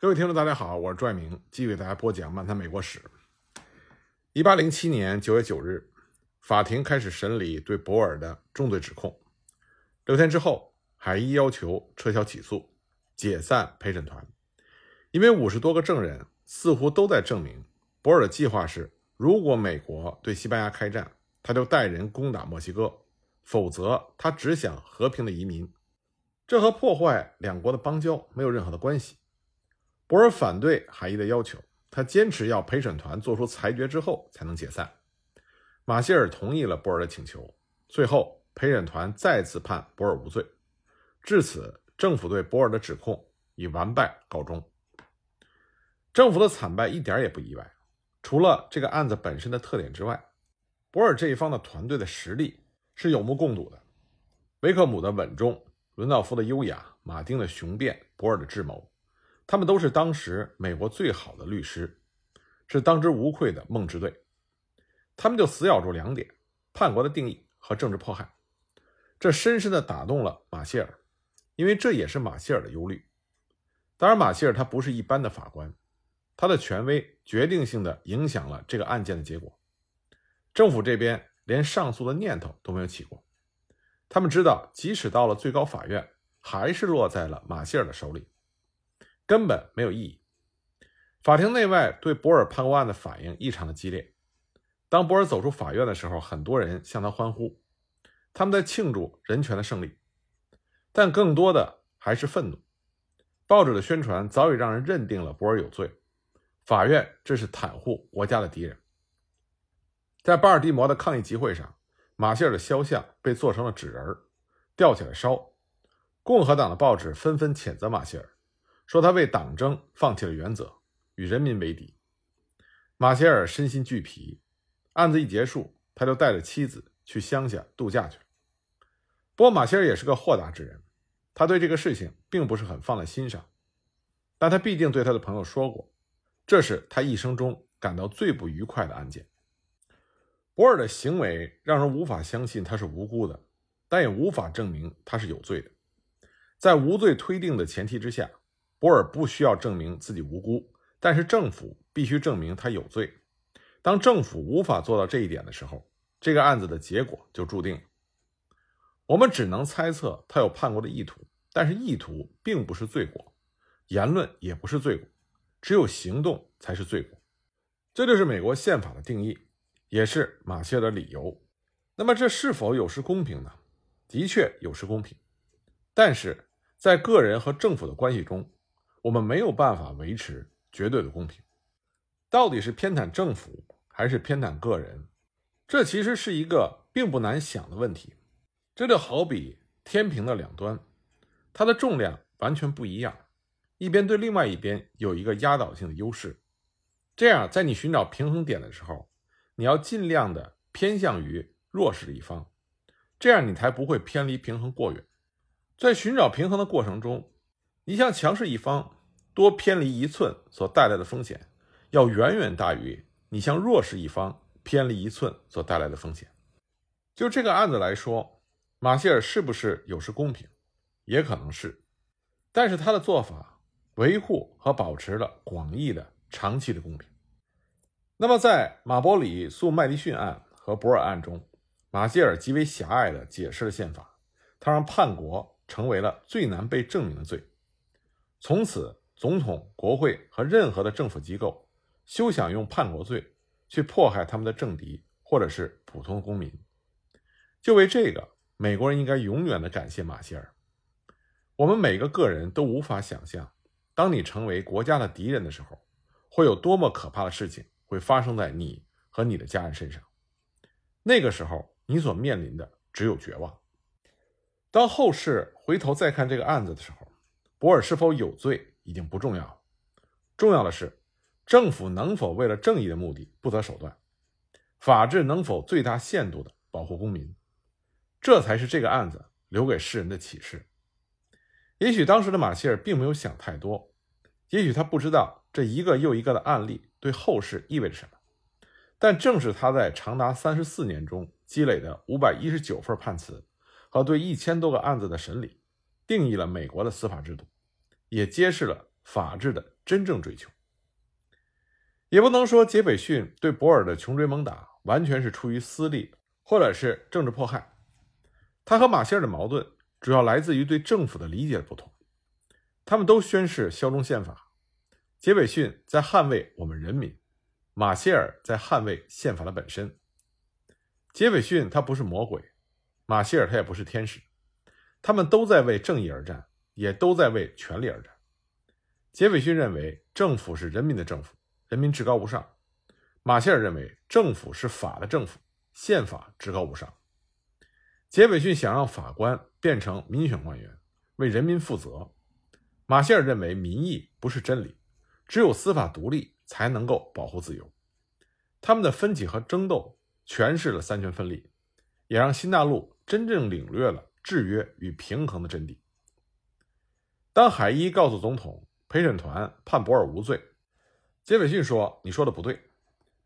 各位听众，大家好，我是朱爱明，继续给大家播讲《漫谈美国史》。一八零七年九月九日，法庭开始审理对博尔的重罪指控。六天之后，海伊要求撤销起诉，解散陪审团，因为五十多个证人似乎都在证明，博尔的计划是：如果美国对西班牙开战，他就带人攻打墨西哥；否则，他只想和平的移民。这和破坏两国的邦交没有任何的关系。博尔反对海伊的要求，他坚持要陪审团做出裁决之后才能解散。马歇尔同意了博尔的请求，最后陪审团再次判博尔无罪。至此，政府对博尔的指控以完败告终。政府的惨败一点也不意外，除了这个案子本身的特点之外，博尔这一方的团队的实力是有目共睹的。维克姆的稳重。伦道夫的优雅，马丁的雄辩，博尔的智谋，他们都是当时美国最好的律师，是当之无愧的梦之队。他们就死咬住两点：叛国的定义和政治迫害。这深深地打动了马歇尔，因为这也是马歇尔的忧虑。当然，马歇尔他不是一般的法官，他的权威决定性的影响了这个案件的结果。政府这边连上诉的念头都没有起过。他们知道，即使到了最高法院，还是落在了马歇尔的手里，根本没有意义。法庭内外对博尔叛国案的反应异常的激烈。当博尔走出法院的时候，很多人向他欢呼，他们在庆祝人权的胜利，但更多的还是愤怒。报纸的宣传早已让人认定了博尔有罪，法院这是袒护国家的敌人。在巴尔的摩的抗议集会上。马歇尔的肖像被做成了纸人吊起来烧。共和党的报纸纷纷谴责马歇尔，说他为党争放弃了原则，与人民为敌。马歇尔身心俱疲，案子一结束，他就带着妻子去乡下度假去了。不过，马歇尔也是个豁达之人，他对这个事情并不是很放在心上，但他必定对他的朋友说过，这是他一生中感到最不愉快的案件。博尔的行为让人无法相信他是无辜的，但也无法证明他是有罪的。在无罪推定的前提之下，博尔不需要证明自己无辜，但是政府必须证明他有罪。当政府无法做到这一点的时候，这个案子的结果就注定了。我们只能猜测他有叛国的意图，但是意图并不是罪过，言论也不是罪过，只有行动才是罪过。这就是美国宪法的定义。也是马歇尔的理由。那么，这是否有失公平呢？的确有失公平，但是在个人和政府的关系中，我们没有办法维持绝对的公平。到底是偏袒政府还是偏袒个人？这其实是一个并不难想的问题。这就好比天平的两端，它的重量完全不一样，一边对另外一边有一个压倒性的优势。这样，在你寻找平衡点的时候，你要尽量的偏向于弱势的一方，这样你才不会偏离平衡过远。在寻找平衡的过程中，你向强势一方多偏离一寸所带来的风险，要远远大于你向弱势一方偏离一寸所带来的风险。就这个案子来说，马歇尔是不是有失公平，也可能是，但是他的做法维护和保持了广义的长期的公平。那么，在马伯里诉麦迪逊案和博尔案中，马歇尔极为狭隘地解释了宪法，他让叛国成为了最难被证明的罪。从此，总统、国会和任何的政府机构休想用叛国罪去迫害他们的政敌或者是普通公民。就为这个，美国人应该永远的感谢马歇尔。我们每个个人都无法想象，当你成为国家的敌人的时候，会有多么可怕的事情。会发生在你和你的家人身上。那个时候，你所面临的只有绝望。当后世回头再看这个案子的时候，博尔是否有罪已经不重要，重要的是政府能否为了正义的目的不择手段，法治能否最大限度的保护公民，这才是这个案子留给世人的启示。也许当时的马歇尔并没有想太多，也许他不知道这一个又一个的案例。对后世意味着什么？但正是他在长达三十四年中积累的五百一十九份判词和对一千多个案子的审理，定义了美国的司法制度，也揭示了法治的真正追求。也不能说杰斐逊对博尔的穷追猛打完全是出于私利或者是政治迫害，他和马歇尔的矛盾主要来自于对政府的理解不同。他们都宣誓效忠宪法，杰斐逊在捍卫我们人民，马歇尔在捍卫宪法的本身。杰斐逊他不是魔鬼，马歇尔他也不是天使，他们都在为正义而战，也都在为权力而战。杰斐逊认为政府是人民的政府。人民至高无上，马歇尔认为政府是法的政府，宪法至高无上。杰斐逊想让法官变成民选官员，为人民负责。马歇尔认为民意不是真理，只有司法独立才能够保护自由。他们的分歧和争斗诠释了三权分立，也让新大陆真正领略了制约与平衡的真谛。当海伊告诉总统陪审团判博尔无罪。杰斐逊说：“你说的不对，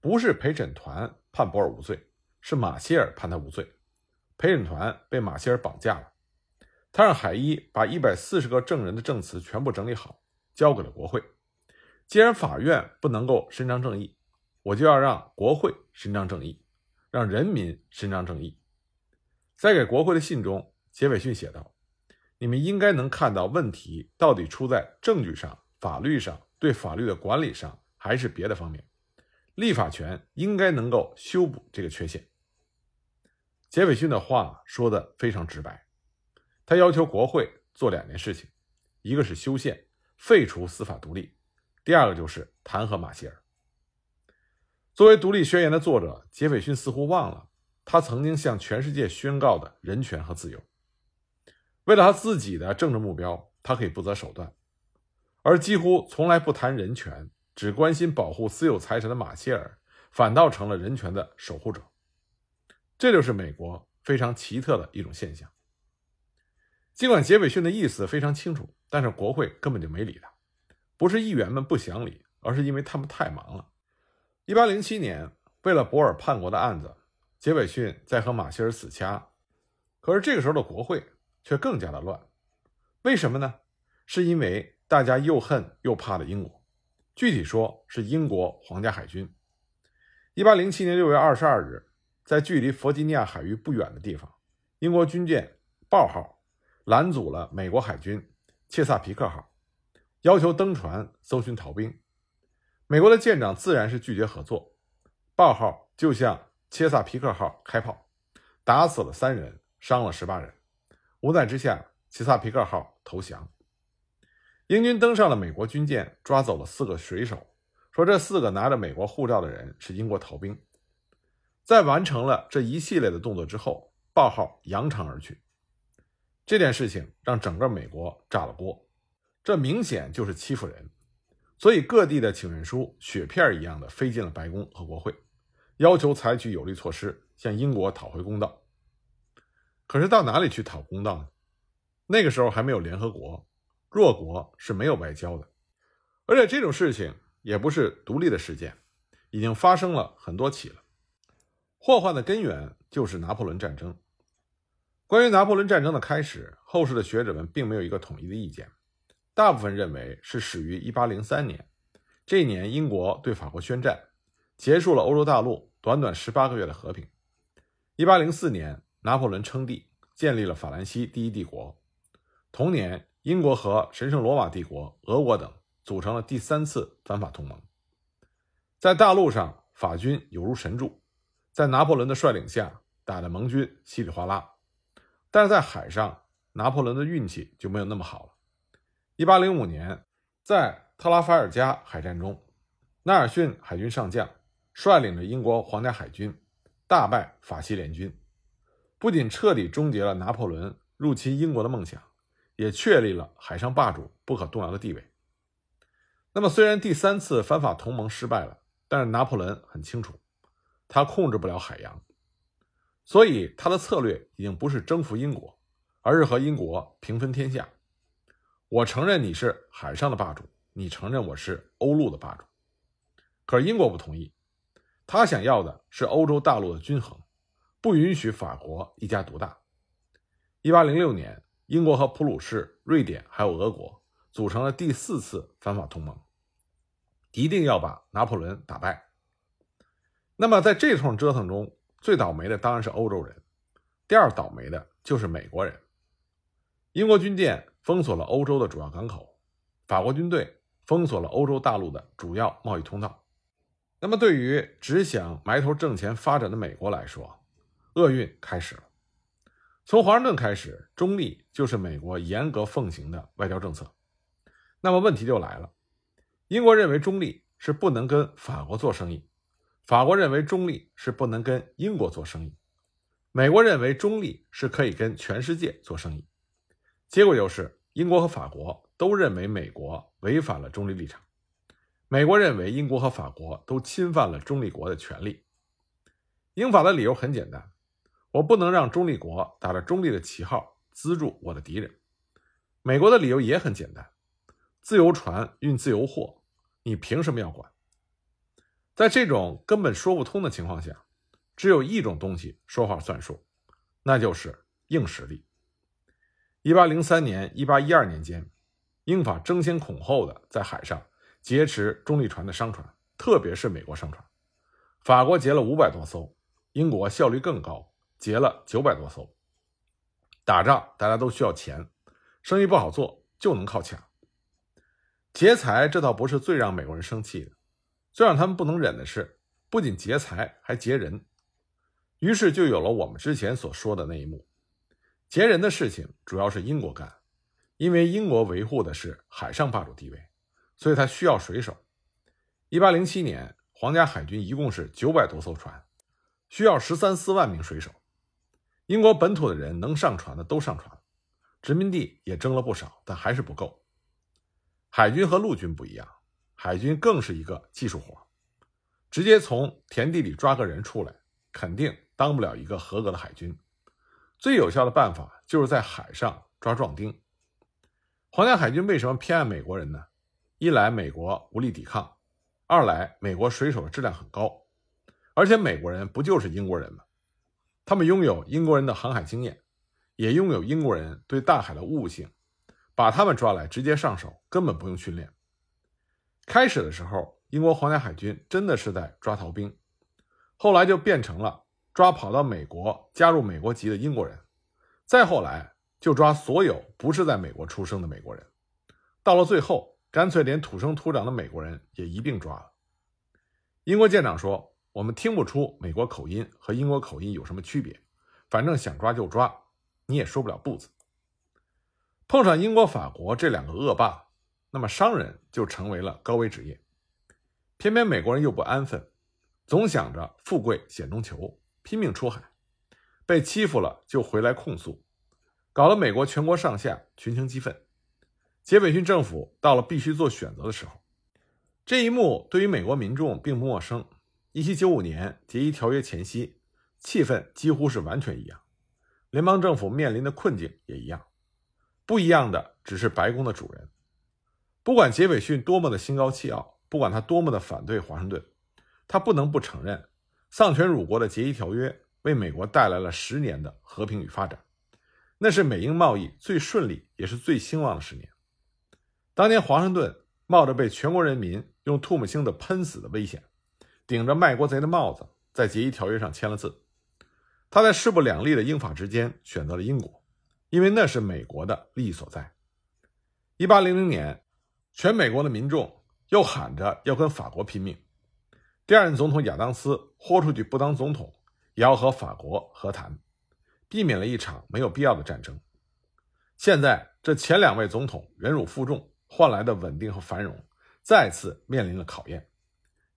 不是陪审团判博尔无罪，是马歇尔判他无罪。陪审团被马歇尔绑架了。他让海伊把一百四十个证人的证词全部整理好，交给了国会。既然法院不能够伸张正义，我就要让国会伸张正义，让人民伸张正义。”在给国会的信中，杰斐逊写道：“你们应该能看到问题到底出在证据上、法律上、对法律的管理上。”还是别的方面，立法权应该能够修补这个缺陷。杰斐逊的话说的非常直白，他要求国会做两件事情：一个是修宪，废除司法独立；第二个就是弹劾马歇尔。作为《独立宣言》的作者，杰斐逊似乎忘了他曾经向全世界宣告的人权和自由。为了他自己的政治目标，他可以不择手段，而几乎从来不谈人权。只关心保护私有财产的马歇尔，反倒成了人权的守护者。这就是美国非常奇特的一种现象。尽管杰斐逊的意思非常清楚，但是国会根本就没理他。不是议员们不想理，而是因为他们太忙了。一八零七年，为了博尔叛国的案子，杰斐逊在和马歇尔死掐。可是这个时候的国会却更加的乱。为什么呢？是因为大家又恨又怕的英国。具体说是英国皇家海军。一八零七年六月二十二日，在距离弗吉尼亚海域不远的地方，英国军舰“豹号”拦阻了美国海军“切萨皮克号”，要求登船搜寻逃兵。美国的舰长自然是拒绝合作，“豹号”就向“切萨皮克号”开炮，打死了三人，伤了十八人。无奈之下，“齐萨皮克号”投降。英军登上了美国军舰，抓走了四个水手，说这四个拿着美国护照的人是英国逃兵。在完成了这一系列的动作之后，报号扬长而去。这件事情让整个美国炸了锅，这明显就是欺负人。所以各地的请愿书雪片一样的飞进了白宫和国会，要求采取有力措施向英国讨回公道。可是到哪里去讨公道呢？那个时候还没有联合国。弱国是没有外交的，而且这种事情也不是独立的事件，已经发生了很多起了。祸患的根源就是拿破仑战争。关于拿破仑战争的开始，后世的学者们并没有一个统一的意见，大部分认为是始于1803年。这一年，英国对法国宣战，结束了欧洲大陆短短十八个月的和平。1804年，拿破仑称帝，建立了法兰西第一帝国。同年。英国和神圣罗马帝国、俄国等组成了第三次反法同盟。在大陆上，法军有如神助，在拿破仑的率领下，打得盟军稀里哗啦；但是在海上，拿破仑的运气就没有那么好了。1805年，在特拉法尔加海战中，纳尔逊海军上将率领着英国皇家海军大败法西联军，不仅彻底终结了拿破仑入侵英国的梦想。也确立了海上霸主不可动摇的地位。那么，虽然第三次反法同盟失败了，但是拿破仑很清楚，他控制不了海洋，所以他的策略已经不是征服英国，而是和英国平分天下。我承认你是海上的霸主，你承认我是欧陆的霸主。可是英国不同意，他想要的是欧洲大陆的均衡，不允许法国一家独大。一八零六年。英国和普鲁士、瑞典还有俄国组成了第四次反法同盟，一定要把拿破仑打败。那么在这通折腾中，最倒霉的当然是欧洲人，第二倒霉的就是美国人。英国军舰封锁了欧洲的主要港口，法国军队封锁了欧洲大陆的主要贸易通道。那么，对于只想埋头挣钱发展的美国来说，厄运开始了。从华盛顿开始，中立就是美国严格奉行的外交政策。那么问题就来了：英国认为中立是不能跟法国做生意。法国认为中立是不能跟英国做生意，美国认为中立是可以跟全世界做生意。结果就是，英国和法国都认为美国违反了中立立场，美国认为英国和法国都侵犯了中立国的权利。英法的理由很简单：我不能让中立国打着中立的旗号资助我的敌人。美国的理由也很简单：自由船运自由货，你凭什么要管？在这种根本说不通的情况下，只有一种东西说话算数，那就是硬实力。一八零三年、一八一二年间，英法争先恐后的在海上劫持中立船的商船，特别是美国商船。法国劫了五百多艘，英国效率更高，劫了九百多艘。打仗大家都需要钱，生意不好做就能靠抢。劫财这倒不是最让美国人生气的。最让他们不能忍的是，不仅劫财，还劫人。于是就有了我们之前所说的那一幕：劫人的事情主要是英国干，因为英国维护的是海上霸主地位，所以他需要水手。一八零七年，皇家海军一共是九百多艘船，需要十三四万名水手。英国本土的人能上船的都上船，殖民地也征了不少，但还是不够。海军和陆军不一样。海军更是一个技术活，直接从田地里抓个人出来，肯定当不了一个合格的海军。最有效的办法就是在海上抓壮丁。皇家海军为什么偏爱美国人呢？一来美国无力抵抗，二来美国水手的质量很高，而且美国人不就是英国人吗？他们拥有英国人的航海经验，也拥有英国人对大海的悟性，把他们抓来直接上手，根本不用训练。开始的时候，英国皇家海军真的是在抓逃兵，后来就变成了抓跑到美国加入美国籍的英国人，再后来就抓所有不是在美国出生的美国人，到了最后，干脆连土生土长的美国人也一并抓了。英国舰长说：“我们听不出美国口音和英国口音有什么区别，反正想抓就抓，你也说不了不字。”碰上英国、法国这两个恶霸。那么商人就成为了高危职业，偏偏美国人又不安分，总想着富贵险中求，拼命出海，被欺负了就回来控诉，搞得美国全国上下群情激愤。杰斐逊政府到了必须做选择的时候，这一幕对于美国民众并不陌生。1795年结衣条约前夕，气氛几乎是完全一样，联邦政府面临的困境也一样，不一样的只是白宫的主人。不管杰斐逊多么的心高气傲，不管他多么的反对华盛顿，他不能不承认，丧权辱国的协议条约为美国带来了十年的和平与发展，那是美英贸易最顺利也是最兴旺的十年。当年华盛顿冒着被全国人民用唾沫星子喷死的危险，顶着卖国贼的帽子，在协议条约上签了字。他在势不两立的英法之间选择了英国，因为那是美国的利益所在。一八零零年。全美国的民众又喊着要跟法国拼命，第二任总统亚当斯豁出去不当总统，也要和法国和谈，避免了一场没有必要的战争。现在这前两位总统忍辱负重换来的稳定和繁荣，再次面临了考验。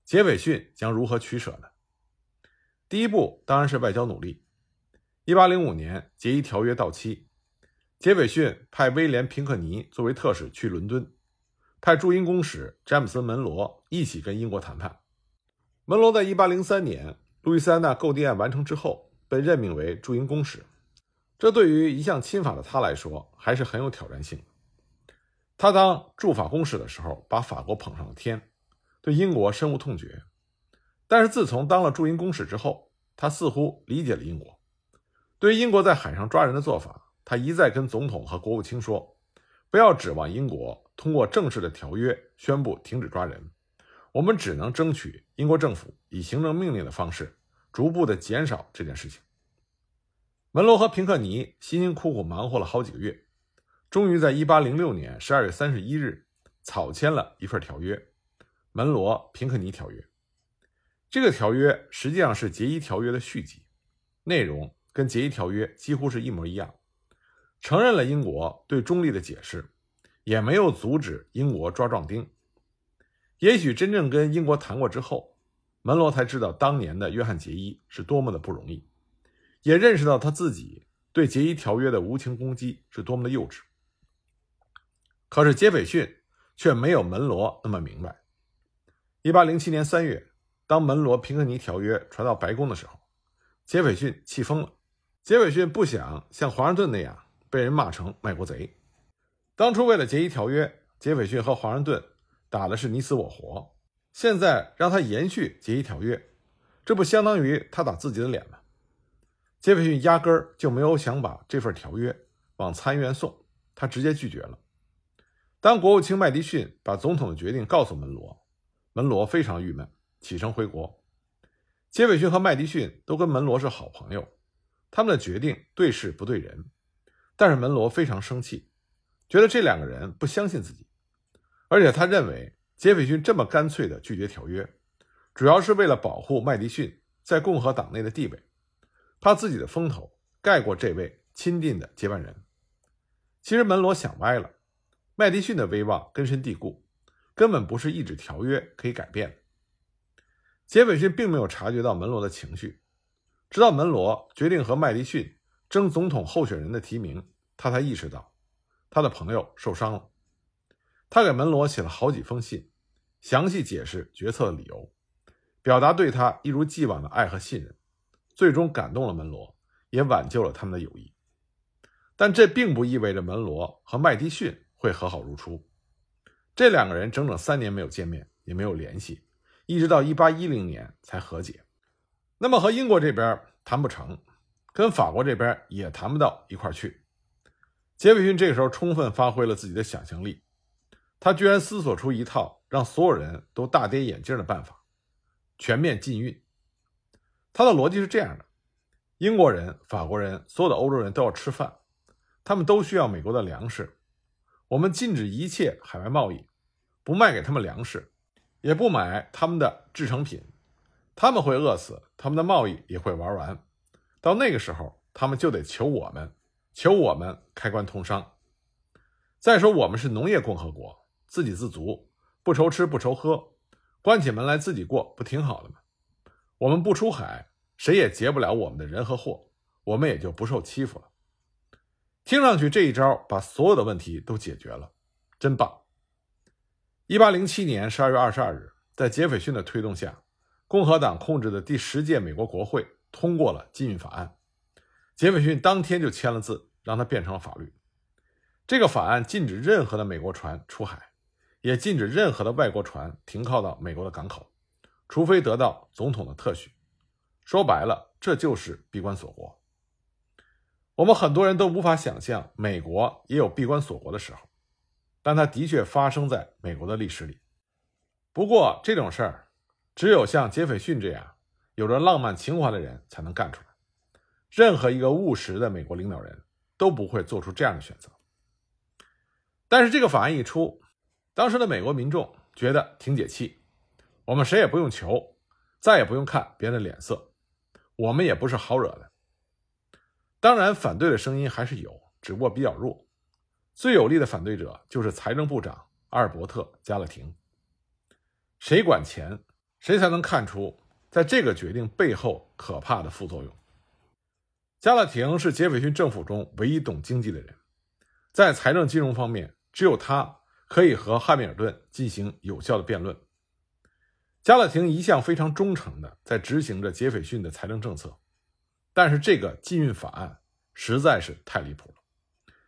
杰斐逊将如何取舍呢？第一步当然是外交努力。一八零五年杰伊条约到期，杰斐逊派威廉·平克尼作为特使去伦敦。派驻英公使詹姆斯·门罗一起跟英国谈判。门罗在1803年路易斯安那购地案完成之后被任命为驻英公使，这对于一向亲法的他来说还是很有挑战性。他当驻法公使的时候，把法国捧上了天，对英国深恶痛绝。但是自从当了驻英公使之后，他似乎理解了英国。对于英国在海上抓人的做法，他一再跟总统和国务卿说：“不要指望英国。”通过正式的条约宣布停止抓人，我们只能争取英国政府以行政命令的方式，逐步的减少这件事情。门罗和平克尼辛辛苦苦忙活了好几个月，终于在1806年12月31日草签了一份条约《门罗平克尼条约》。这个条约实际上是《杰伊条约》的续集，内容跟《杰伊条约》几乎是一模一样，承认了英国对中立的解释，也没有阻止英国抓壮丁。也许真正跟英国谈过之后，门罗才知道当年的约翰·杰伊是多么的不容易。也认识到他自己对《杰伊条约》的无情攻击是多么的幼稚。可是杰斐逊却没有门罗那么明白。一八零七年三月，当门罗平克尼条约传到白宫的时候，杰斐逊气疯了。杰斐逊不想像华盛顿那样被人骂成卖国贼。当初为了《杰伊条约》，杰斐逊和华盛顿打的是你死我活。现在让他延续《杰伊条约》，这不相当于他打自己的脸吗？杰斐逊压根儿就没有想把这份条约往参议院送，他直接拒绝了。当国务卿麦迪逊把总统的决定告诉门罗，门罗非常郁闷，启程回国。杰斐逊和麦迪逊都跟门罗是好朋友，他们的决定对事不对人，但是门罗非常生气，觉得这两个人不相信自己，而且他认为杰斐逊这么干脆的拒绝条约，主要是为了保护麦迪逊在共和党内的地位。怕自己的风头盖过这位亲近的接班人。其实门罗想歪了，麦迪逊的威望根深蒂固，根本不是一纸条约可以改变的。杰斐逊并没有察觉到门罗的情绪，直到门罗决定和麦迪逊争总统候选人的提名，他才意识到他的朋友受伤了。他给门罗写了好几封信，详细解释决策的理由，表达对他一如既往的爱和信任。最终感动了门罗，也挽救了他们的友谊。但这并不意味着门罗和麦迪逊会和好如初。这两个人整整三年没有见面，也没有联系，一直到一八一零年才和解。那么和英国这边谈不成，跟法国这边也谈不到一块去。杰斐逊这个时候充分发挥了自己的想象力，他居然思索出一套让所有人都大跌眼镜的办法：全面禁运。他的逻辑是这样的：英国人、法国人、所有的欧洲人都要吃饭，他们都需要美国的粮食。我们禁止一切海外贸易，不卖给他们粮食，也不买他们的制成品。他们会饿死，他们的贸易也会玩完。到那个时候，他们就得求我们，求我们开关通商。再说，我们是农业共和国，自给自足，不愁吃不愁喝，关起门来自己过，不挺好的吗？我们不出海，谁也劫不了我们的人和货，我们也就不受欺负了。听上去这一招把所有的问题都解决了，真棒！一八零七年十二月二十二日，在杰斐逊的推动下，共和党控制的第十届美国国会通过了禁运法案。杰斐逊当天就签了字，让它变成了法律。这个法案禁止任何的美国船出海，也禁止任何的外国船停靠到美国的港口。除非得到总统的特许，说白了，这就是闭关锁国。我们很多人都无法想象美国也有闭关锁国的时候，但它的确发生在美国的历史里。不过这种事儿，只有像杰斐逊这样有着浪漫情怀的人才能干出来。任何一个务实的美国领导人都不会做出这样的选择。但是这个法案一出，当时的美国民众觉得挺解气。我们谁也不用求，再也不用看别人的脸色，我们也不是好惹的。当然，反对的声音还是有，只不过比较弱。最有力的反对者就是财政部长阿尔伯特·加勒廷。谁管钱，谁才能看出在这个决定背后可怕的副作用。加勒廷是杰斐逊政府中唯一懂经济的人，在财政金融方面，只有他可以和汉密尔顿进行有效的辩论。加勒廷一向非常忠诚的在执行着杰斐逊的财政政策，但是这个禁运法案实在是太离谱了，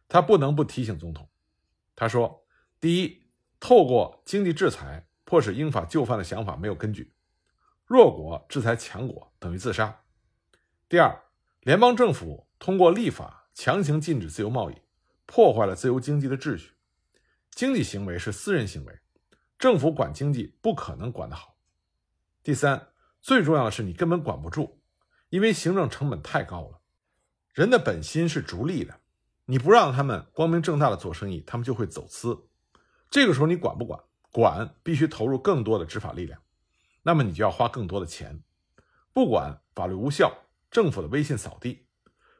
他不能不提醒总统。他说：“第一，透过经济制裁迫使英法就范的想法没有根据，弱国制裁强国等于自杀。第二，联邦政府通过立法强行禁止自由贸易，破坏了自由经济的秩序，经济行为是私人行为，政府管经济不可能管得好。第三，最重要的是你根本管不住，因为行政成本太高了。人的本心是逐利的，你不让他们光明正大的做生意，他们就会走私。这个时候你管不管？管必须投入更多的执法力量，那么你就要花更多的钱。不管法律无效，政府的威信扫地。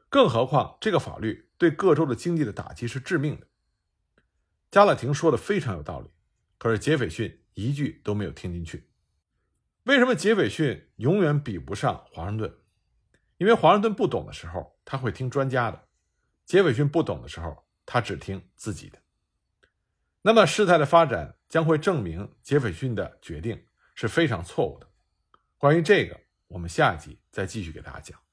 更何况这个法律对各州的经济的打击是致命的。加勒廷说的非常有道理，可是杰斐逊一句都没有听进去。为什么杰斐逊永远比不上华盛顿？因为华盛顿不懂的时候，他会听专家的；杰斐逊不懂的时候，他只听自己的。那么事态的发展将会证明杰斐逊的决定是非常错误的。关于这个，我们下一集再继续给大家讲。